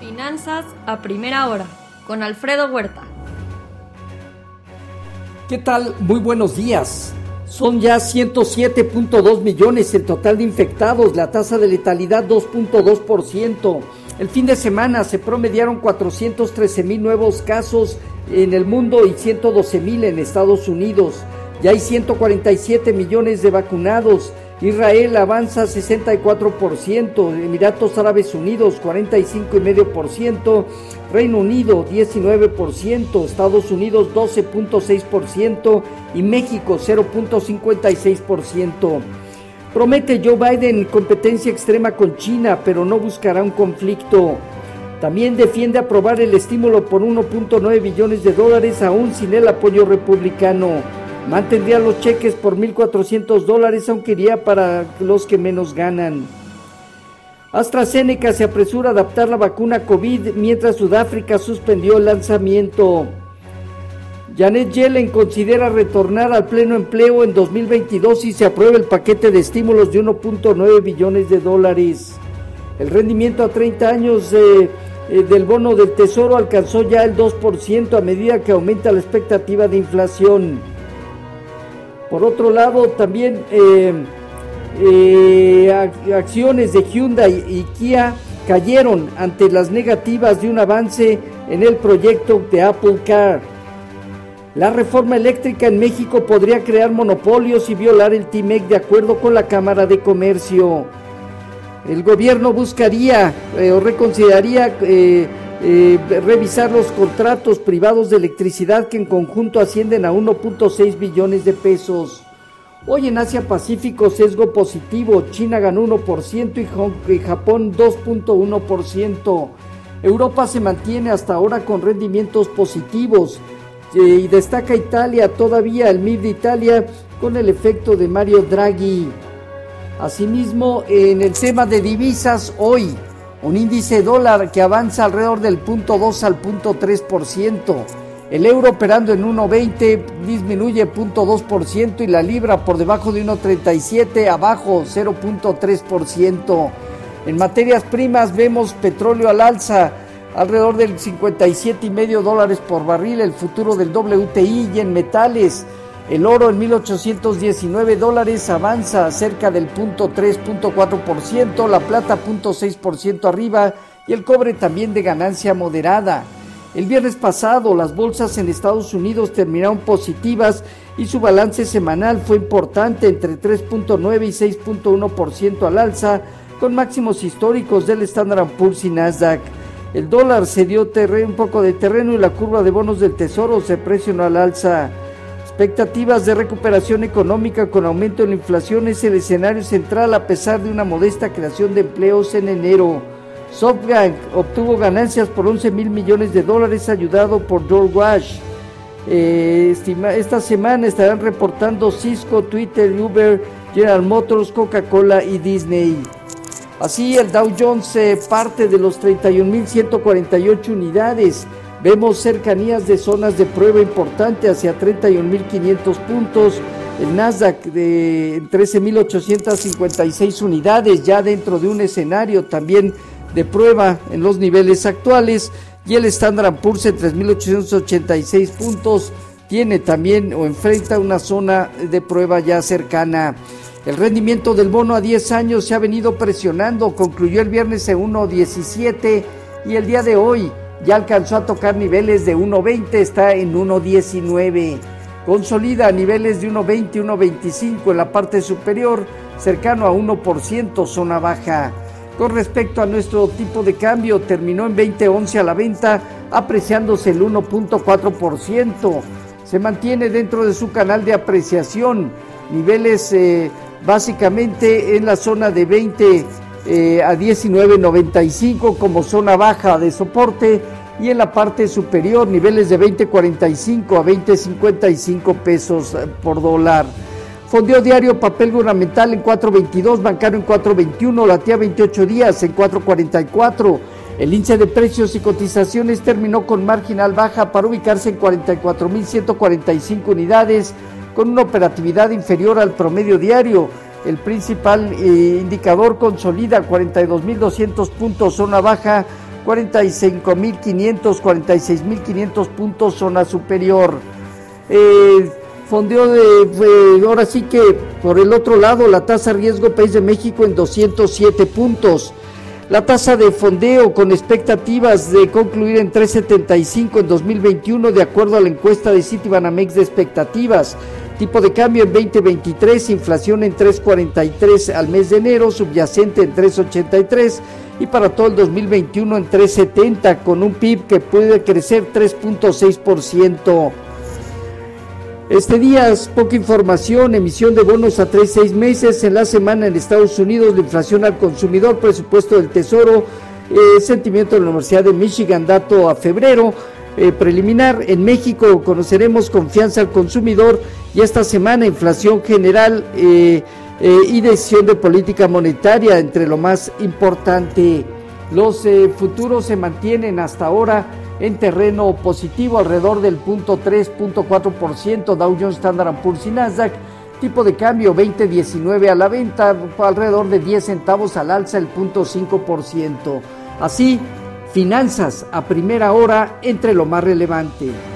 Finanzas a primera hora con Alfredo Huerta. ¿Qué tal? Muy buenos días. Son ya 107.2 millones el total de infectados, la tasa de letalidad 2.2%. El fin de semana se promediaron 413 mil nuevos casos en el mundo y 112 mil en Estados Unidos. Ya hay 147 millones de vacunados. Israel avanza 64%, Emiratos Árabes Unidos 45,5%, Reino Unido 19%, Estados Unidos 12.6% y México 0.56%. Promete Joe Biden competencia extrema con China, pero no buscará un conflicto. También defiende aprobar el estímulo por 1.9 billones de dólares aún sin el apoyo republicano. Mantendría los cheques por 1.400 dólares, aunque iría para los que menos ganan. AstraZeneca se apresura a adaptar la vacuna COVID mientras Sudáfrica suspendió el lanzamiento. Janet Yellen considera retornar al pleno empleo en 2022 si se aprueba el paquete de estímulos de 1.9 billones de dólares. El rendimiento a 30 años eh, eh, del bono del Tesoro alcanzó ya el 2% a medida que aumenta la expectativa de inflación. Por otro lado, también eh, acciones de Hyundai y Kia cayeron ante las negativas de un avance en el proyecto de Apple Car. La reforma eléctrica en México podría crear monopolios y violar el TIMEC de acuerdo con la Cámara de Comercio. El gobierno buscaría eh, o reconsideraría eh, eh, revisar los contratos privados de electricidad que en conjunto ascienden a 1.6 billones de pesos. Hoy en Asia Pacífico sesgo positivo, China ganó 1% y Japón 2.1%. Europa se mantiene hasta ahora con rendimientos positivos y destaca Italia todavía, el MIB de Italia, con el efecto de Mario Draghi. Asimismo, en el tema de divisas, hoy un índice dólar que avanza alrededor del punto 2 al punto 3%. El euro operando en 1.20 disminuye 0.2% y la libra por debajo de 1.37 abajo 0.3%. En materias primas vemos petróleo al alza alrededor del 57 y medio dólares por barril, el futuro del WTI y en metales. El oro en 1819 dólares avanza cerca del punto 3.4%, la plata punto 6% arriba y el cobre también de ganancia moderada. El viernes pasado las bolsas en Estados Unidos terminaron positivas y su balance semanal fue importante entre 3.9 y 6.1% al alza con máximos históricos del Standard Poor's y Nasdaq. El dólar se dio un poco de terreno y la curva de bonos del tesoro se presionó al alza. Expectativas de recuperación económica con aumento de la inflación es el escenario central a pesar de una modesta creación de empleos en enero. SoftBank obtuvo ganancias por 11 mil millones de dólares ayudado por George Wash. Eh, esta semana estarán reportando Cisco, Twitter, Uber, General Motors, Coca-Cola y Disney. Así el Dow Jones parte de los 31.148 unidades. Vemos cercanías de zonas de prueba importante hacia 31.500 puntos. El Nasdaq de 13.856 unidades ya dentro de un escenario también de prueba en los niveles actuales. Y el Standard Poor's en 3.886 puntos tiene también o enfrenta una zona de prueba ya cercana. El rendimiento del bono a 10 años se ha venido presionando, concluyó el viernes en 1.17 y el día de hoy ya alcanzó a tocar niveles de 1.20, está en 1.19. Consolida niveles de 1.20 y 1.25 en la parte superior, cercano a 1%, zona baja. Con respecto a nuestro tipo de cambio, terminó en 20.11 a la venta, apreciándose el 1.4%. Se mantiene dentro de su canal de apreciación, niveles eh, básicamente en la zona de 20 eh, a 19.95 como zona baja de soporte y en la parte superior niveles de 20.45 a 20.55 pesos eh, por dólar. Fondeo diario papel gubernamental en 4.22, bancario en 4.21, la tía 28 días en 4.44. El índice de precios y cotizaciones terminó con marginal baja para ubicarse en 44.145 unidades con una operatividad inferior al promedio diario. El principal eh, indicador consolida 42.200 puntos, zona baja, 45.500, 46.500 puntos, zona superior. Eh, fondeó de, ahora sí que por el otro lado, la tasa riesgo país de México en 207 puntos. La tasa de fondeo con expectativas de concluir en 3.75 en 2021 de acuerdo a la encuesta de Citibanamex de expectativas. Tipo de cambio en 2023, inflación en 3.43 al mes de enero, subyacente en 3.83 y para todo el 2021 en 3.70 con un PIB que puede crecer 3.6%. Este día es poca información, emisión de bonos a 3 6 meses. En la semana en Estados Unidos, la inflación al consumidor, presupuesto del Tesoro, eh, sentimiento de la Universidad de Michigan, dato a febrero. Eh, preliminar, en México conoceremos confianza al consumidor y esta semana inflación general eh, y decisión de política monetaria entre lo más importante. Los futuros se mantienen hasta ahora en terreno positivo alrededor del punto 3.4%, Dow Jones Standard Poor's y Nasdaq. Tipo de cambio 2019 a la venta, alrededor de 10 centavos al alza el punto 5%. Así, finanzas a primera hora entre lo más relevante.